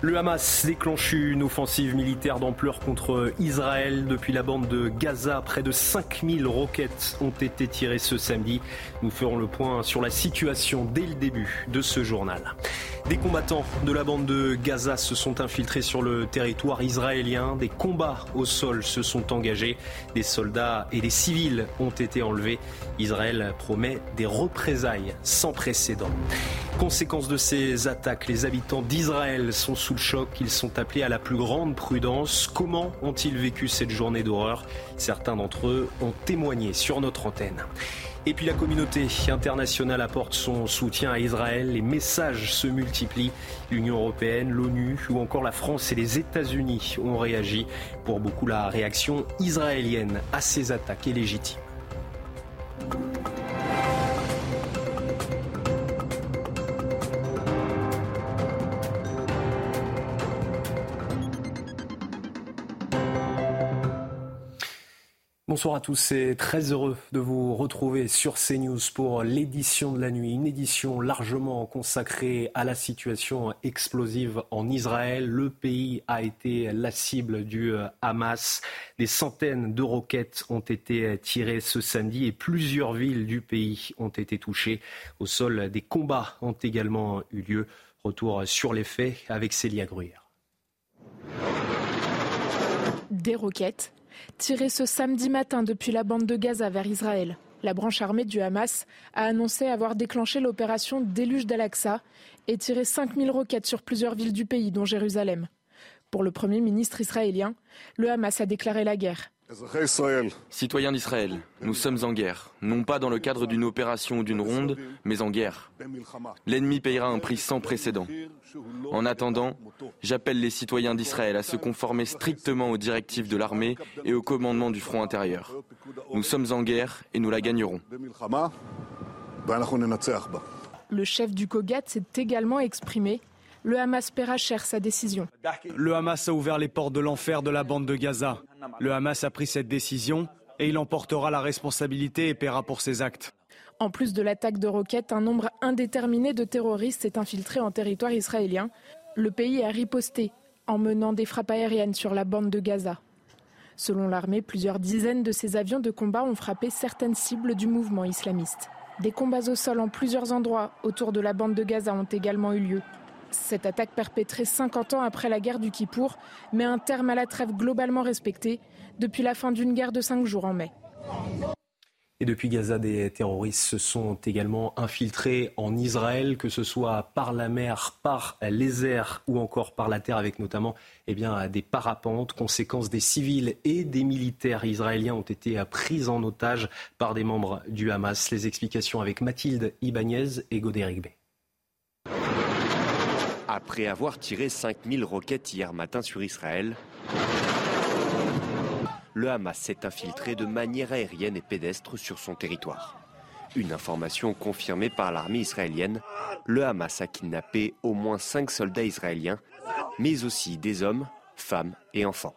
Le Hamas déclenche une offensive militaire d'ampleur contre Israël. Depuis la bande de Gaza, près de 5000 roquettes ont été tirées ce samedi. Nous ferons le point sur la situation dès le début de ce journal. Des combattants de la bande de Gaza se sont infiltrés sur le territoire israélien. Des combats au sol se sont engagés. Des soldats et des civils ont été enlevés. Israël promet des représailles sans précédent. Conséquence de ces attaques, les habitants d'Israël sont sous le choc. Ils sont appelés à la plus grande prudence. Comment ont-ils vécu cette journée d'horreur? Certains d'entre eux ont témoigné sur notre antenne. Et puis la communauté internationale apporte son soutien à Israël. Les messages se multiplient. L'Union européenne, l'ONU ou encore la France et les États-Unis ont réagi. Pour beaucoup, la réaction israélienne à ces attaques est légitime. Bonsoir à tous et très heureux de vous retrouver sur CNews pour l'édition de la nuit, une édition largement consacrée à la situation explosive en Israël. Le pays a été la cible du Hamas. Des centaines de roquettes ont été tirées ce samedi et plusieurs villes du pays ont été touchées. Au sol, des combats ont également eu lieu. Retour sur les faits avec Célia Gruyère. Des roquettes tiré ce samedi matin depuis la bande de Gaza vers Israël. La branche armée du Hamas a annoncé avoir déclenché l'opération Déluge d'Al-Aqsa et tiré 5000 roquettes sur plusieurs villes du pays, dont Jérusalem. Pour le Premier ministre israélien, le Hamas a déclaré la guerre. Citoyens d'Israël, nous sommes en guerre, non pas dans le cadre d'une opération ou d'une ronde, mais en guerre. L'ennemi payera un prix sans précédent. En attendant, j'appelle les citoyens d'Israël à se conformer strictement aux directives de l'armée et au commandement du front intérieur. Nous sommes en guerre et nous la gagnerons. Le chef du Kogat s'est également exprimé. Le Hamas paiera cher sa décision. Le Hamas a ouvert les portes de l'enfer de la bande de Gaza. Le Hamas a pris cette décision et il emportera la responsabilité et paiera pour ses actes. En plus de l'attaque de roquettes, un nombre indéterminé de terroristes s'est infiltré en territoire israélien. Le pays a riposté en menant des frappes aériennes sur la bande de Gaza. Selon l'armée, plusieurs dizaines de ces avions de combat ont frappé certaines cibles du mouvement islamiste. Des combats au sol en plusieurs endroits autour de la bande de Gaza ont également eu lieu. Cette attaque perpétrée 50 ans après la guerre du Kippour met un terme à la trêve globalement respectée depuis la fin d'une guerre de cinq jours en mai. Et depuis Gaza, des terroristes se sont également infiltrés en Israël, que ce soit par la mer, par les airs ou encore par la terre, avec notamment eh bien, des parapentes. Conséquence, des civils et des militaires israéliens ont été pris en otage par des membres du Hamas. Les explications avec Mathilde Ibanez et Godéric B. Après avoir tiré 5000 roquettes hier matin sur Israël, le Hamas s'est infiltré de manière aérienne et pédestre sur son territoire. Une information confirmée par l'armée israélienne, le Hamas a kidnappé au moins 5 soldats israéliens, mais aussi des hommes, femmes et enfants.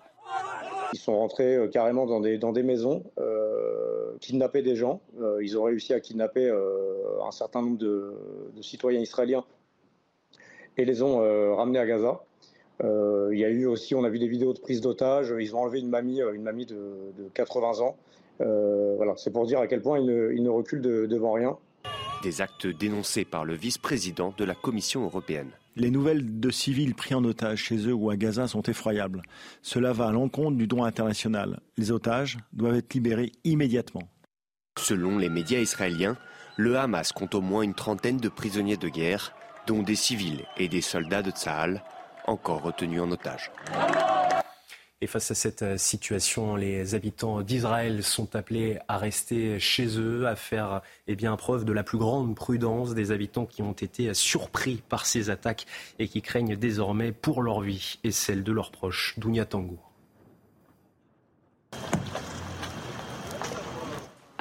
Ils sont rentrés euh, carrément dans des, maisons, euh, kidnapper des gens. Euh, ils ont réussi à kidnapper un certain nombre de citoyens israéliens et les ont euh, ramenés à Gaza. Euh, il y a eu aussi, on a vu des vidéos de prise d'otages. Ils ont enlevé une mamie, euh, une mamie de, 80 ans. voilà, c'est pour dire à quel point ils ne, reculent devant rien. Des actes dénoncés par le vice-président de la Commission européenne. Les nouvelles de civils pris en otage chez eux ou à Gaza sont effroyables. Cela va à l'encontre du droit international. Les otages doivent être libérés immédiatement. Selon les médias israéliens, le Hamas compte au moins une trentaine de prisonniers de guerre dont des civils et des soldats de Tsahal encore retenus en otage. Et face à cette euh, situation, les habitants d'Israël sont appelés à rester chez eux, à faire eh preuve de la plus grande prudence des habitants qui ont été surpris par ces attaques et qui craignent désormais pour leur vie et celle de leurs proches. Dounia Tango.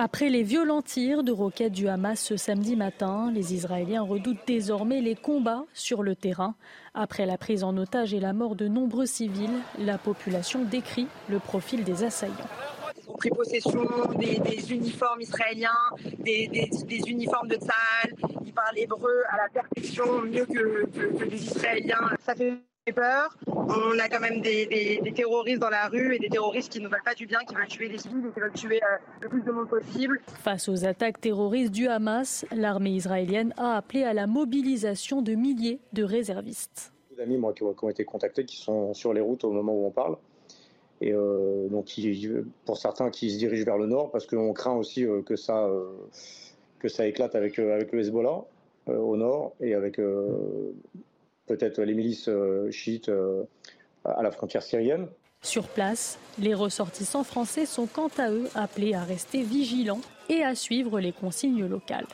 Après les violents tirs de roquettes du Hamas ce samedi matin, les Israéliens redoutent désormais les combats sur le terrain. Après la prise en otage et la mort de nombreux civils, la population décrit le profil des assaillants. Ils ont pris possession des, uniformes israéliens, des, uniformes de Tzahal. Ils parlent hébreu à la perfection, mieux que, les Israéliens. Ça fait peur. On a quand même des, terroristes dans la rue et des terroristes qui ne veulent pas du bien, qui veulent tuer les civils et qui veulent tuer euh, le plus de monde possible. Face aux attaques terroristes du Hamas, l'armée israélienne a appelé à la mobilisation de milliers de réservistes. D'amis moi qui ont été contactés, qui sont sur les routes au moment où on parle. Et euh, donc, pour certains qui se dirigent vers le nord, parce qu'on craint aussi euh, que ça, que ça éclate avec, avec le Hezbollah au nord et avec peut-être les milices euh, chiites euh, à la frontière syrienne. Sur place, les ressortissants français sont quant à eux appelés à rester vigilants et à suivre les consignes locales.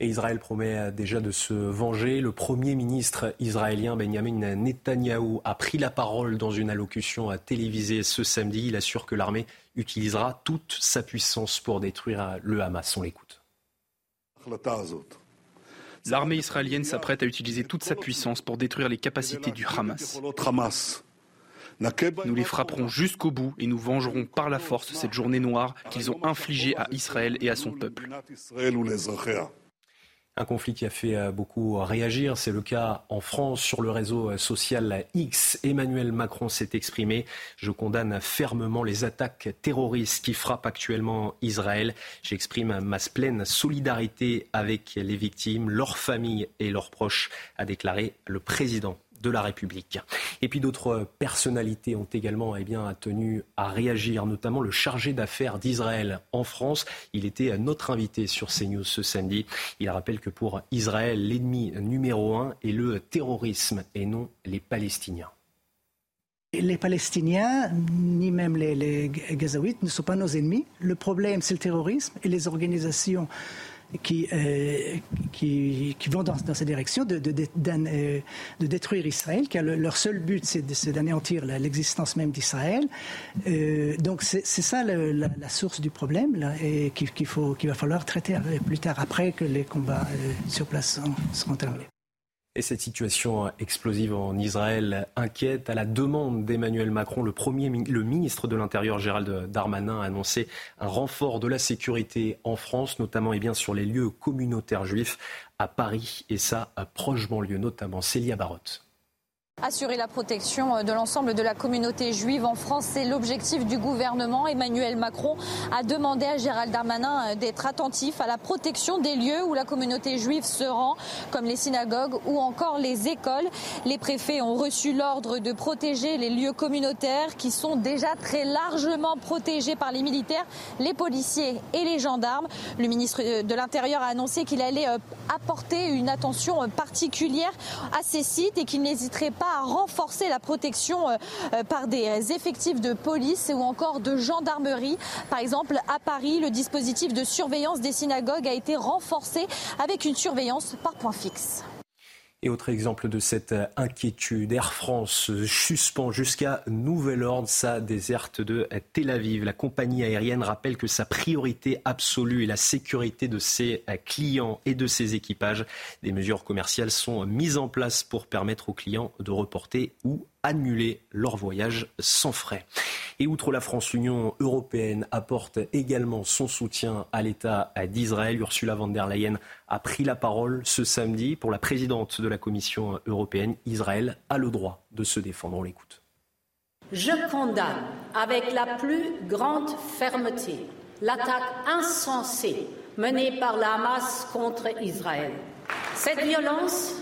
Et Israël promet déjà de se venger. Le Premier ministre israélien Benjamin Netanyahou a pris la parole dans une allocution télévisée ce samedi. Il assure que l'armée utilisera toute sa puissance pour détruire le Hamas. On l'écoute. L'armée israélienne s'apprête à utiliser toute sa puissance pour détruire les capacités du Hamas. Nous les frapperons jusqu'au bout et nous vengerons par la force cette journée noire qu'ils ont infligée à Israël et à son peuple. Un conflit qui a fait euh, beaucoup réagir, c'est le cas en France sur le réseau euh, social X. Emmanuel Macron s'est exprimé. Je condamne fermement les attaques terroristes qui frappent actuellement Israël. J'exprime ma pleine solidarité avec les victimes, leurs familles et leurs proches, a déclaré le président de la République. Et puis d'autres personnalités ont également eh bien, tenu à réagir, notamment le chargé d'affaires d'Israël en France. Il était notre invité sur CNews ce samedi. Il rappelle que pour Israël, l'ennemi numéro un est le terrorisme et non les Palestiniens. Les Palestiniens, ni même les, les Gazaouites, ne sont pas nos ennemis. Le problème, c'est le terrorisme et les organisations qui, euh, qui, qui, vont dans, dans cette direction de, de, de, euh, de, détruire Israël, car leur seul but, c'est d'anéantir l'existence même d'Israël. Euh, donc c'est ça le, la, la, source du problème là, et qu'il faut qu'il va falloir traiter plus tard, après que les combats euh, sur place seront terminés. Et cette situation explosive en Israël inquiète. À la demande d'Emmanuel Macron, le, premier, le ministre de l'Intérieur Gérald Darmanin a annoncé un renfort de la sécurité en France, notamment et bien sur les lieux communautaires juifs à Paris et ça proche banlieue, notamment Célia Barotte. Assurer la protection de l'ensemble de la communauté juive en France, c'est l'objectif du gouvernement. Emmanuel Macron a demandé à Gérald Darmanin d'être attentif à la protection des lieux où la communauté juive se rend, comme les synagogues ou encore les écoles. Les préfets ont reçu l'ordre de protéger les lieux communautaires qui sont déjà très largement protégés par les militaires, les policiers et les gendarmes. Le ministre de l'Intérieur a annoncé qu'il allait euh, apporter une attention particulière à ces sites et qu'il n'hésiterait pas à renforcer la protection euh, euh, par des effectifs de police ou encore de gendarmerie. Par exemple, à Paris, le dispositif de surveillance des synagogues a été renforcé avec une surveillance par point fixe. Et autre exemple de cette inquiétude, Air France suspend jusqu'à nouvel ordre sa déserte de Tel Aviv. La compagnie aérienne rappelle que sa priorité absolue est la sécurité de ses clients et de ses équipages. Des mesures commerciales sont mises en place pour permettre aux clients de reporter ou annuler leur voyage sans frais. Et outre la France, l'Union européenne apporte également son soutien à l'État d'Israël. Ursula von der Leyen a pris la parole ce samedi pour la présidente de la Commission européenne. Israël a le droit de se défendre. On l'écoute. Je condamne avec la plus grande fermeté l'attaque insensée menée par la Hamas contre Israël. Cette violence,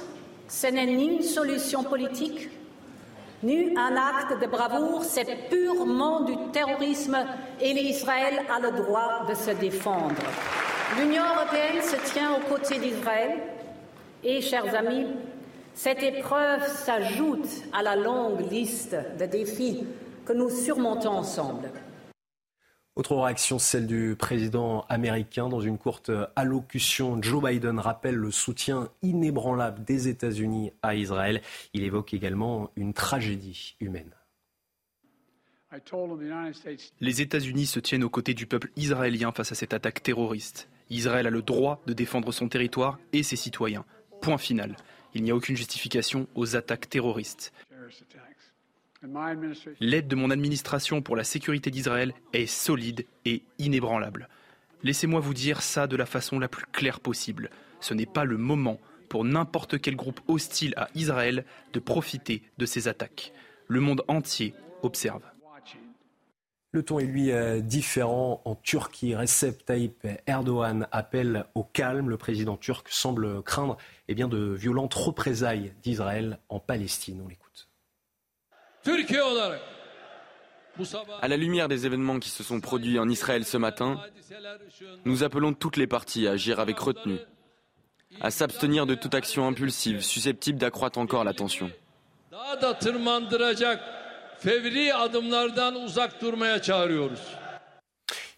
ce n'est ni une solution politique, ni un acte de bravoure, c'est purement du terrorisme et Israël a le droit de se défendre. L'Union européenne se tient aux côtés d'Israël et, chers amis, cette épreuve s'ajoute à la longue liste de défis que nous surmontons ensemble. Autre réaction, celle du président américain. Dans une courte allocution, Joe Biden rappelle le soutien inébranlable des États-Unis à Israël. Il évoque également une tragédie humaine. Les États-Unis se tiennent aux côtés du peuple israélien face à cette attaque terroriste. Israël a le droit de défendre son territoire et ses citoyens. Point final. Il n'y a aucune justification aux attaques terroristes. L'aide de mon administration pour la sécurité d'Israël est solide et inébranlable. Laissez-moi vous dire ça de la façon la plus claire possible. Ce n'est pas le moment pour n'importe quel groupe hostile à Israël de profiter de ces attaques. Le monde entier observe. Le ton est lui euh, différent en Turquie. Recep Tayyip Erdogan appelle au calme. Le président turc semble craindre eh bien, de violentes représailles d'Israël en Palestine. On l'écoute. À la lumière des événements qui se sont produits en Israël ce matin, nous appelons toutes les parties à agir avec retenue, à s'abstenir de toute action impulsive susceptible d'accroître encore la tension.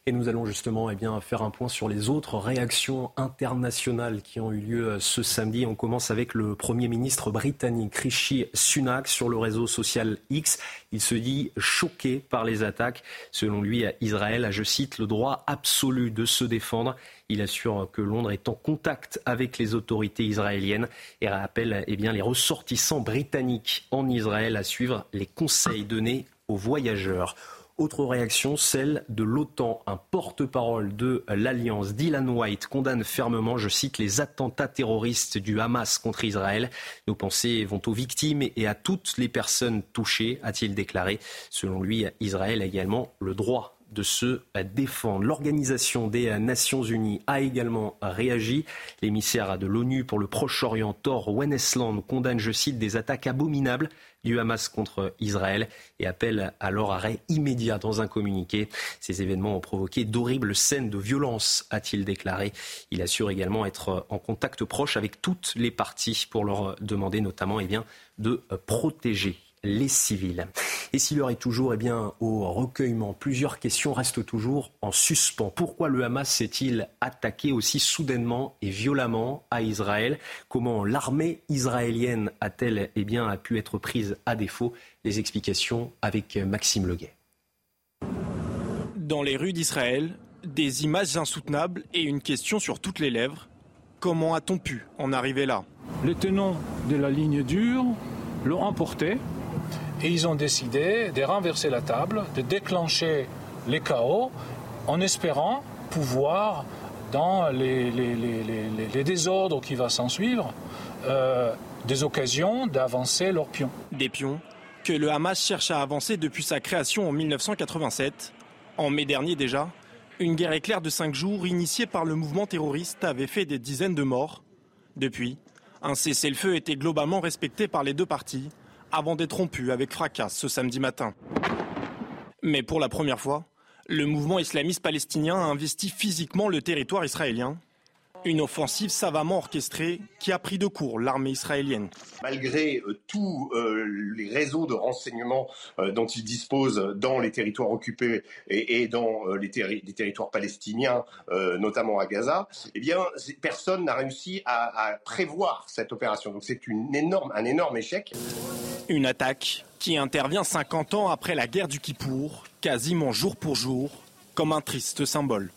Et nous allons justement eh bien, faire un point sur les autres réactions internationales qui ont eu lieu euh, ce samedi. On commence avec le Premier ministre britannique Rishi Sunak sur le réseau social X. Il se dit choqué par les attaques. Selon lui, Israël a, je cite, le droit absolu de se défendre. Il assure que Londres est en contact avec les autorités israéliennes et rappelle eh bien, les ressortissants britanniques en Israël à suivre les conseils donnés aux voyageurs. Autre réaction, celle de l'OTAN. Un porte-parole de l'Alliance, Dylan White, condamne fermement, je cite, les attentats terroristes du Hamas contre Israël. Nos pensées vont aux victimes et à toutes les personnes touchées, a-t-il déclaré. Selon lui, Israël a également le droit de se défendre. L'Organisation des Nations Unies a également réagi. L'émissaire de l'ONU pour le Proche-Orient, Thor Wennesland, condamne, je cite, des attaques abominables du Hamas contre Israël et appelle à leur arrêt immédiat dans un communiqué. Ces événements ont provoqué d'horribles scènes de violence, a-t-il déclaré. Il assure également être en contact proche avec toutes les parties pour leur demander notamment eh de protéger les civils. Et si l'heure est toujours eh bien, au recueillement, plusieurs questions restent toujours en suspens. Pourquoi le Hamas s'est-il attaqué aussi soudainement et violemment à Israël? Comment l'armée israélienne a-t-elle eh bien, a pu être prise à défaut? Les explications avec Maxime Leguet. Dans les rues d'Israël, des images insoutenables et une question sur toutes les lèvres. Comment a-t-on pu en arriver là? Les tenants de la ligne dure l'ont emporté et ils ont décidé de renverser la table, de déclencher les chaos en espérant pouvoir, dans les, désordres qui vont s'en suivre, euh, des occasions d'avancer leurs pions. Des pions que le Hamas cherche à avancer depuis sa création en 1987. En mai dernier déjà, une guerre éclair de cinq jours initiée par le mouvement terroriste avait fait des dizaines de morts. Depuis, un cessez-le-feu était globalement respecté par les deux parties avant d'être rompu avec fracas ce samedi matin. Mais pour la première fois, le mouvement islamiste palestinien a investi physiquement le territoire israélien une offensive savamment orchestrée qui a pris de court l'armée israélienne. Malgré euh, tous euh, les réseaux de renseignement euh, dont ils disposent dans les territoires occupés et, dans les, territoires palestiniens, notamment à Gaza, eh bien, personne n'a réussi à, prévoir cette opération. Donc c'est un énorme échec. Une attaque qui intervient 50 ans après la guerre du Kippour, quasiment jour pour jour, comme un triste symbole.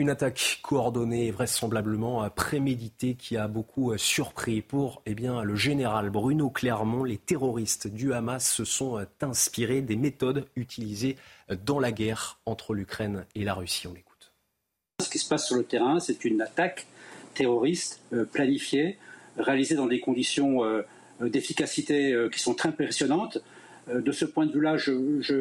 Une attaque coordonnée et vraisemblablement préméditée qui a beaucoup surpris. Pour eh bien, le général Bruno Clermont, les terroristes du Hamas se sont inspirés des méthodes utilisées dans la guerre entre l'Ukraine et la Russie. On l'écoute. Ce qui se passe sur le terrain, c'est une attaque terroriste euh, planifiée, réalisée dans des conditions euh, d'efficacité euh, qui sont très impressionnantes. De ce point de vue-là,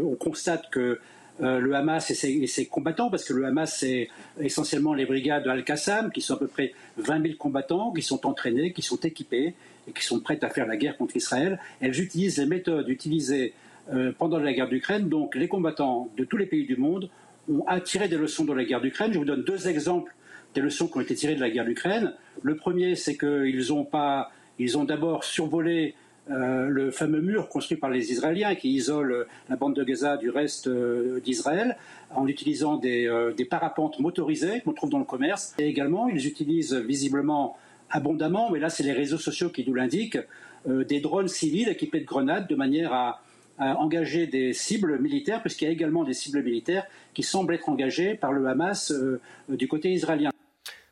on constate que euh, le Hamas et ses, combattants, parce que le Hamas, c'est essentiellement les brigades Al-Qassam, qui sont à peu près 20 000 combattants, qui sont entraînés, qui sont équipés et qui sont prêts à faire la guerre contre Israël. Elles utilisent les méthodes utilisées euh, pendant la guerre d'Ukraine. Donc les combattants de tous les pays du monde ont tiré des leçons de la guerre d'Ukraine. Je vous donne deux exemples des leçons qui ont été tirées de la guerre d'Ukraine. Le premier, c'est qu'ils ont ont d'abord survolé euh, le fameux mur construit par les Israéliens qui isole la bande de Gaza du reste euh, d'Israël en utilisant des, euh, parapentes motorisées qu'on trouve dans le commerce. Et également, ils utilisent visiblement abondamment, mais là c'est les réseaux sociaux qui nous l'indiquent, des drones civils équipés de grenades de manière à engager des cibles militaires, puisqu'il y a également des cibles militaires qui semblent être engagées par le Hamas du côté israélien.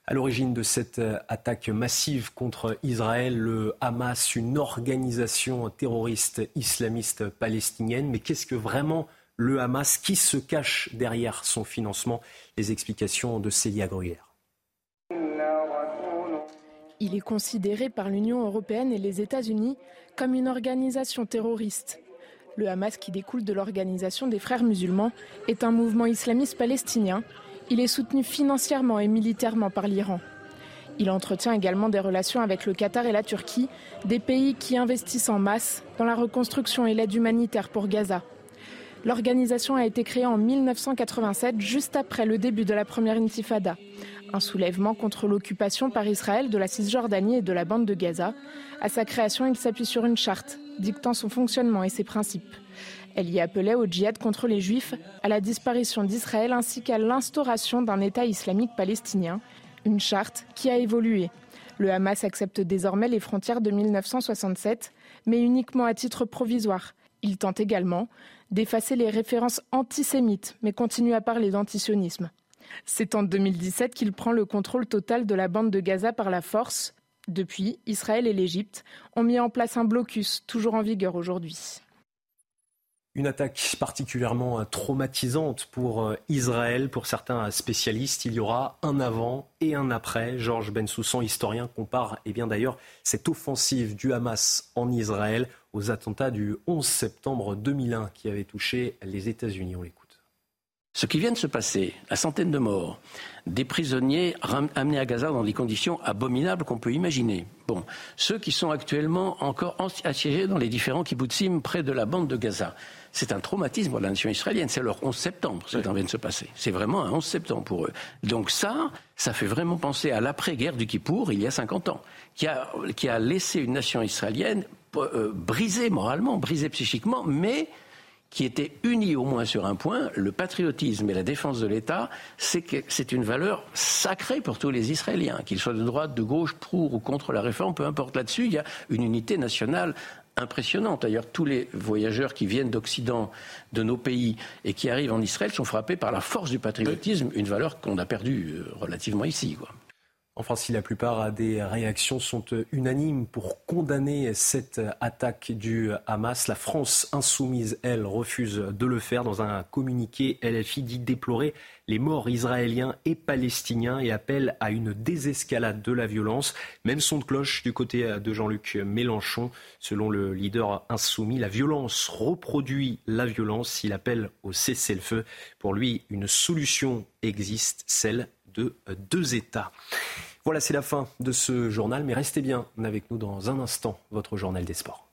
À l'origine de cette euh, attaque massive contre Israël, le Hamas, une organisation terroriste islamiste palestinienne. Mais qu'est-ce que vraiment le Hamas? Qui se cache derrière son financement? Les explications de Célia Gruyère. Il est considéré par l'Union européenne et les États-Unis comme une organisation terroriste. Le Hamas, qui découle de l'organisation des frères musulmans, est un mouvement islamiste palestinien. Il est soutenu financièrement et militairement par l'Iran. Il entretient également des relations avec le Qatar et la Turquie, des pays qui investissent en masse dans la reconstruction et l'aide humanitaire pour Gaza. L'organisation a été créée en 1987, juste après le début de la première intifada, un soulèvement contre l'occupation par Israël de la Cisjordanie et de la bande de Gaza. À sa création, il s'appuie sur une charte dictant son fonctionnement et ses principes. Elle y appelait au djihad contre les juifs, à la disparition d'Israël ainsi qu'à l'instauration d'un État islamique palestinien, une charte qui a évolué. Le Hamas accepte désormais les frontières de 1967, mais uniquement à titre provisoire. Il tente également d'effacer les références antisémites, mais continue à parler d'antisionisme. C'est en 2017 qu'il prend le contrôle total de la bande de Gaza par la force. Depuis, Israël et l'Égypte ont mis en place un blocus, toujours en vigueur aujourd'hui. Une attaque particulièrement traumatisante pour euh, Israël, pour certains spécialistes. Il y aura un avant et un après. Georges Bensoussan, historien, compare eh bien d'ailleurs cette offensive du Hamas en Israël aux attentats du 11 septembre 2001 qui avaient touché les États-Unis. On. Ce qui vient de se passer, la centaine de morts, des prisonniers amenés à Gaza dans des conditions abominables qu'on peut imaginer. Bon, ceux qui sont actuellement encore assiégés dans les différents kibbutzim près de la bande de Gaza. C'est un traumatisme pour la nation israélienne. C'est leur 11 septembre, ce qui vient de se passer. C'est vraiment un 11 septembre pour eux. Donc ça, ça fait vraiment penser à l'après-guerre du Kippour, il y a 50 ans, qui a, qui a laissé une nation israélienne euh, brisée moralement, brisée psychiquement, mais qui était unis au moins sur un point, le patriotisme et la défense de l'État, c'est que c'est une valeur sacrée pour tous les Israéliens, qu'ils soient de droite, de gauche, pour ou contre la réforme, peu importe là-dessus, il y a une unité nationale impressionnante. D'ailleurs, tous les voyageurs qui viennent d'Occident, de nos pays, et qui arrivent en Israël sont frappés par la force du patriotisme, une valeur qu'on a perdue euh, relativement ici. Enfin, si la plupart des réactions sont euh, unanimes pour condamner cette attaque du Hamas, la France insoumise, elle, refuse de le faire. Dans un communiqué, LFI dit déplorer les morts israéliens et palestiniens et appelle à une désescalade de la violence. Même son de cloche du côté de Jean-Luc Mélenchon. Selon le leader insoumis, la violence reproduit la violence. Il appelle au cessez-le-feu. Pour lui, une solution existe, celle de deux États. Voilà, c'est la fin de ce journal, mais restez bien avec nous dans un instant, votre journal des sports.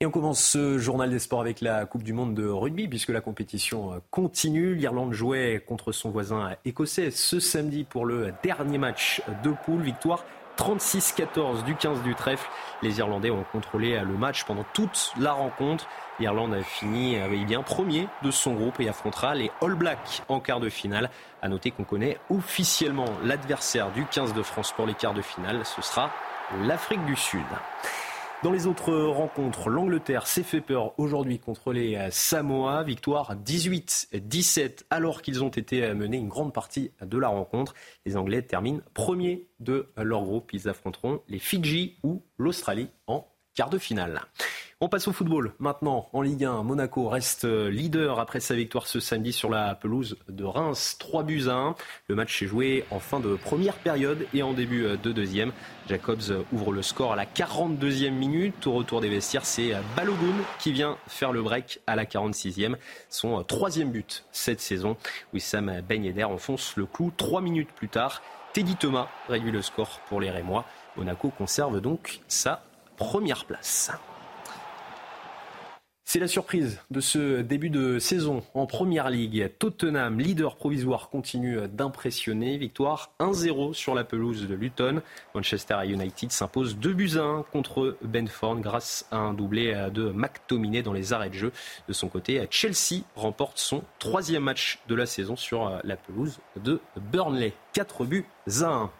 Et on commence ce journal des sports avec la Coupe du Monde de rugby, puisque la compétition continue. L'Irlande jouait contre son voisin écossais ce samedi pour le dernier match de poule. Victoire 36-14 du 15 du trèfle. Les Irlandais ont contrôlé le match pendant toute la rencontre. L'Irlande a fini avec bien premier de son groupe et affrontera les All Blacks en quart de finale. À noter qu'on connaît officiellement l'adversaire du 15 de France pour les quarts de finale. Ce sera l'Afrique du Sud. Dans les autres rencontres, l'Angleterre s'est fait peur aujourd'hui contre les Samoa. Victoire 18-17 alors qu'ils ont été menés une grande partie de la rencontre. Les Anglais terminent premiers de leur groupe. Ils affronteront les Fidji ou l'Australie en quart de finale. On passe au football. Maintenant, en Ligue 1, Monaco reste leader après sa victoire ce samedi sur la pelouse de Reims. 3 buts à 1. Le match s'est joué en fin de première période et en début de deuxième. Jacobs ouvre le score à la 42e minute. Au retour des vestiaires, c'est Balogun qui vient faire le break à la 46e. Son troisième but cette saison. Wissam Ben Yedder enfonce le clou trois minutes plus tard. Teddy Thomas réduit le score pour les Rémois. Monaco conserve donc sa première place. C'est la surprise de ce début de saison en Première Ligue. Tottenham, leader provisoire, continue d'impressionner. Victoire 1-0 sur la pelouse de Luton. Manchester United s'impose 2 buts à 1 contre Benford grâce à un doublé de McTominay dans les arrêts de jeu. De son côté, Chelsea remporte son troisième match de la saison sur la pelouse de Burnley. 4 buts à 1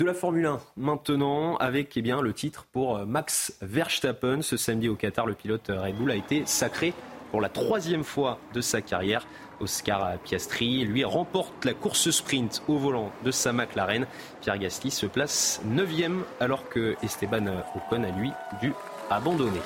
de la Formule 1 maintenant avec eh bien, le titre pour Max Verstappen. Ce samedi au Qatar, le pilote Red Bull a été sacré pour la troisième fois de sa carrière. Oscar Piastri, lui, remporte la course sprint au volant de sa McLaren. Pierre Gasly se place 9e alors que Esteban Ocon a lui dû abandonner.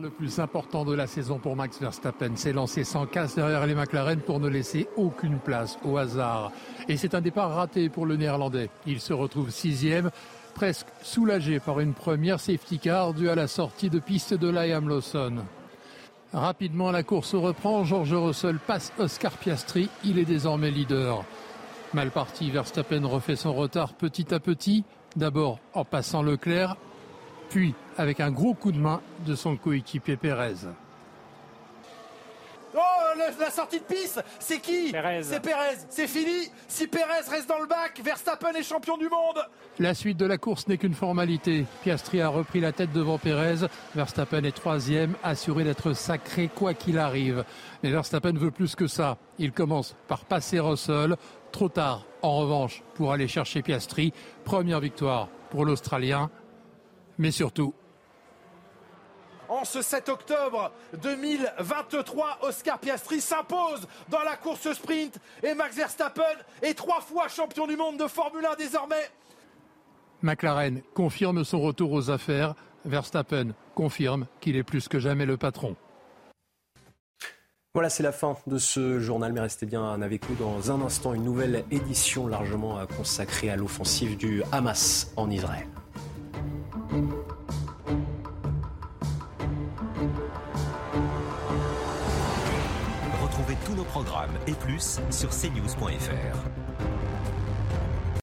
Le plus important de la saison pour Max Verstappen s'est lancé sans casse derrière les McLaren pour ne laisser aucune place au hasard. Et c'est un départ raté pour le néerlandais. Il se retrouve sixième, presque soulagé par une première safety car due à la sortie de piste de Liam Lawson. Rapidement, la course reprend. George Russell passe Oscar Piastri. Il est désormais leader. Mal parti, Verstappen refait son retard petit à petit. D'abord en passant Leclerc, puis avec un gros coup de main de son coéquipier Pérez. Oh, la sortie de piste, c'est qui C'est Pérez. C'est fini. Si Pérez reste dans le bac, Verstappen est champion du monde. La suite de la course n'est qu'une formalité. Piastri a repris la tête devant Pérez. Verstappen est troisième, assuré d'être sacré quoi qu'il arrive. Mais Verstappen veut plus que ça. Il commence par passer Russell. Trop tard, en revanche, pour aller chercher Piastri. Première victoire pour l'Australien. Mais surtout, en ce 7 octobre 2023, Oscar Piastri s'impose dans la course sprint et Max Verstappen est trois fois champion du monde de Formule 1 désormais. McLaren confirme son retour aux affaires. Verstappen confirme qu'il est plus que jamais le patron. Voilà, c'est la fin de ce journal, mais restez bien avec nous dans un instant, une nouvelle édition largement consacrée à l'offensive du Hamas en Israël. Programmes et plus sur cnews.fr.